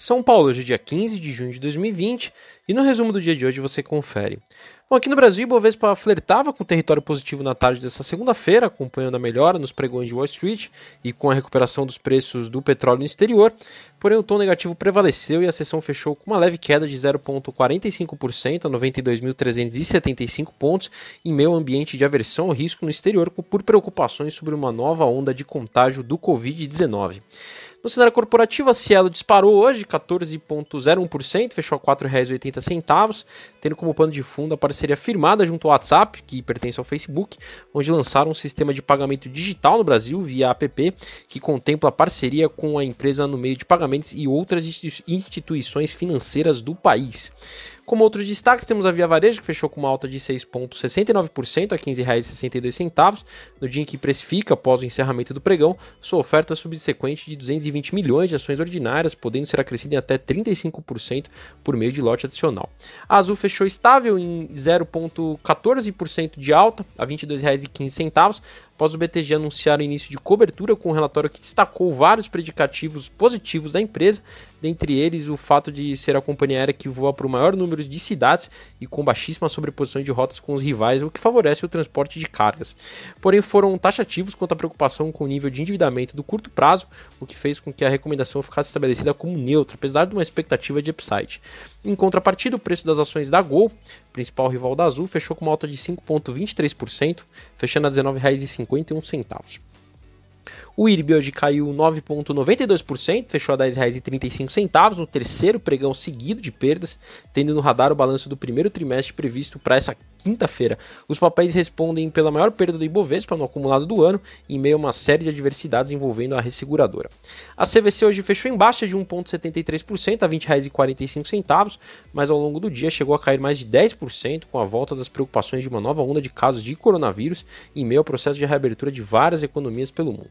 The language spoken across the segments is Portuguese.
São Paulo, hoje é dia 15 de junho de 2020 e no resumo do dia de hoje você confere. Bom, aqui no Brasil, o Bovespa flertava com o território positivo na tarde dessa segunda-feira, acompanhando a melhora nos pregões de Wall Street e com a recuperação dos preços do petróleo no exterior. Porém, o tom negativo prevaleceu e a sessão fechou com uma leve queda de 0,45% a 92.375 pontos, em meio ambiente de aversão ao risco no exterior, por preocupações sobre uma nova onda de contágio do Covid-19. No cenário corporativo, a Cielo disparou hoje 14,01%, fechou a R$ 4,80, tendo como pano de fundo a parceria firmada junto ao WhatsApp, que pertence ao Facebook, onde lançaram um sistema de pagamento digital no Brasil via app, que contempla parceria com a empresa no meio de pagamentos e outras instituições financeiras do país. Como outros destaques, temos a Via Varejo, que fechou com uma alta de 6,69% a R$ 15,62, no dia em que precifica, após o encerramento do pregão, sua oferta subsequente de 220 milhões de ações ordinárias, podendo ser acrescida em até 35% por meio de lote adicional. A Azul fechou estável em 0,14% de alta, a R$ 22,15, após o BTG anunciar o início de cobertura com um relatório que destacou vários predicativos positivos da empresa, dentre eles o fato de ser a companhia aérea que voa para o maior número de cidades e com baixíssima sobreposição de rotas com os rivais, o que favorece o transporte de cargas. Porém, foram taxativos quanto à preocupação com o nível de endividamento do curto prazo, o que fez com que a recomendação ficasse estabelecida como neutra, apesar de uma expectativa de upside. Em contrapartida, o preço das ações da Gol, principal rival da Azul, fechou com uma alta de 5,23%, fechando a R$ 19,51. O IRB hoje caiu 9,92%, fechou a R$ 10,35, no terceiro pregão seguido de perdas, tendo no radar o balanço do primeiro trimestre previsto para essa quinta-feira. Os papéis respondem pela maior perda do Ibovespa no acumulado do ano, em meio a uma série de adversidades envolvendo a resseguradora. A CVC hoje fechou em baixa de 1,73% a R$ 20,45, mas ao longo do dia chegou a cair mais de 10% com a volta das preocupações de uma nova onda de casos de coronavírus em meio ao processo de reabertura de várias economias pelo mundo.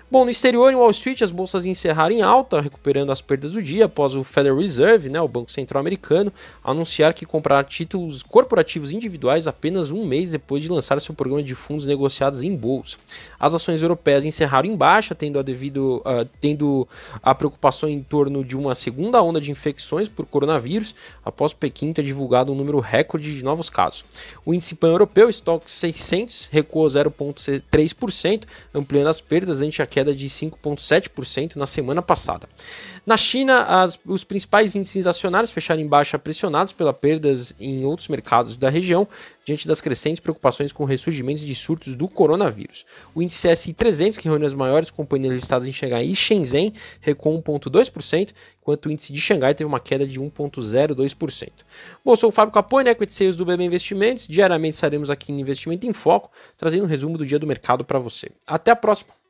Bom, no exterior, em Wall Street, as bolsas encerraram em alta, recuperando as perdas do dia após o Federal Reserve, né, o Banco Central Americano, anunciar que comprará títulos corporativos individuais apenas um mês depois de lançar seu programa de fundos negociados em bolsa. As ações europeias encerraram em baixa, tendo a, devido, uh, tendo a preocupação em torno de uma segunda onda de infecções por coronavírus, após Pequim ter divulgado um número recorde de novos casos. O índice pan-europeu, estoque 600, recuou 0,3%, ampliando as perdas ante a queda queda de 5,7% na semana passada. Na China, as, os principais índices acionários fecharam em baixa pressionados pelas perdas em outros mercados da região, diante das crescentes preocupações com ressurgimentos de surtos do coronavírus. O índice S&P 300, que reúne as maiores companhias listadas em Xangai e Shenzhen, recuou 1,2%, enquanto o índice de Xangai teve uma queda de 1,02%. Bom, eu sou o Fábio Capone, Equity Sales do BB Investimentos. Diariamente estaremos aqui no Investimento em Foco, trazendo um resumo do dia do mercado para você. Até a próxima!